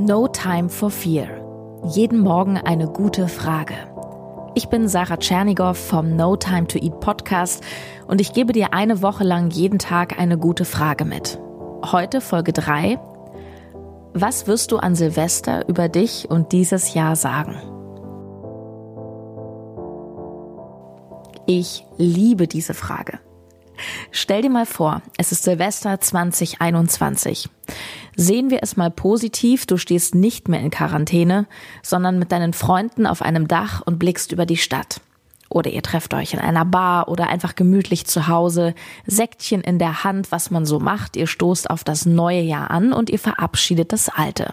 No Time for Fear. Jeden Morgen eine gute Frage. Ich bin Sarah Tschernigow vom No Time to Eat Podcast und ich gebe dir eine Woche lang jeden Tag eine gute Frage mit. Heute Folge 3. Was wirst du an Silvester über dich und dieses Jahr sagen? Ich liebe diese Frage. Stell dir mal vor, es ist Silvester 2021. Sehen wir es mal positiv, du stehst nicht mehr in Quarantäne, sondern mit deinen Freunden auf einem Dach und blickst über die Stadt. Oder ihr trefft euch in einer Bar oder einfach gemütlich zu Hause, Säckchen in der Hand, was man so macht, ihr stoßt auf das neue Jahr an und ihr verabschiedet das alte.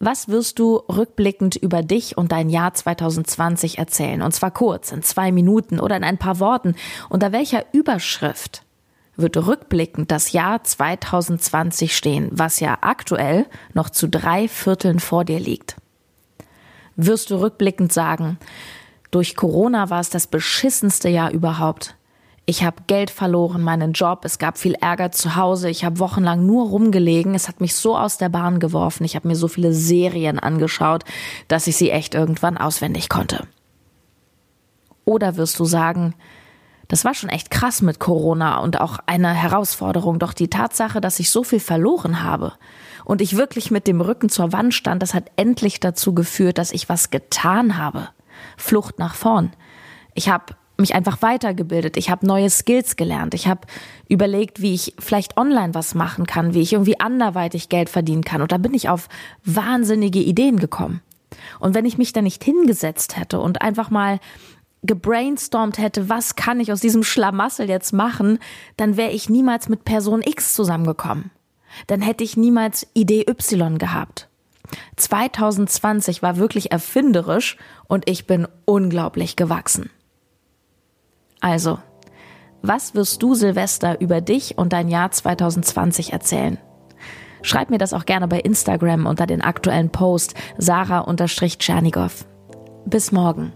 Was wirst du rückblickend über dich und dein Jahr 2020 erzählen? Und zwar kurz, in zwei Minuten oder in ein paar Worten. Unter welcher Überschrift wird rückblickend das Jahr 2020 stehen, was ja aktuell noch zu drei Vierteln vor dir liegt? Wirst du rückblickend sagen, durch Corona war es das beschissenste Jahr überhaupt. Ich habe Geld verloren, meinen Job, es gab viel Ärger zu Hause, ich habe wochenlang nur rumgelegen, es hat mich so aus der Bahn geworfen, ich habe mir so viele Serien angeschaut, dass ich sie echt irgendwann auswendig konnte. Oder wirst du sagen, das war schon echt krass mit Corona und auch eine Herausforderung, doch die Tatsache, dass ich so viel verloren habe und ich wirklich mit dem Rücken zur Wand stand, das hat endlich dazu geführt, dass ich was getan habe. Flucht nach vorn. Ich habe mich einfach weitergebildet. Ich habe neue Skills gelernt. Ich habe überlegt, wie ich vielleicht online was machen kann, wie ich irgendwie anderweitig Geld verdienen kann. Und da bin ich auf wahnsinnige Ideen gekommen. Und wenn ich mich da nicht hingesetzt hätte und einfach mal gebrainstormt hätte, was kann ich aus diesem Schlamassel jetzt machen, dann wäre ich niemals mit Person X zusammengekommen. Dann hätte ich niemals Idee Y gehabt. 2020 war wirklich erfinderisch und ich bin unglaublich gewachsen. Also, was wirst du Silvester über dich und dein Jahr 2020 erzählen? Schreib mir das auch gerne bei Instagram unter den aktuellen Post sarah-tschernigow. Bis morgen.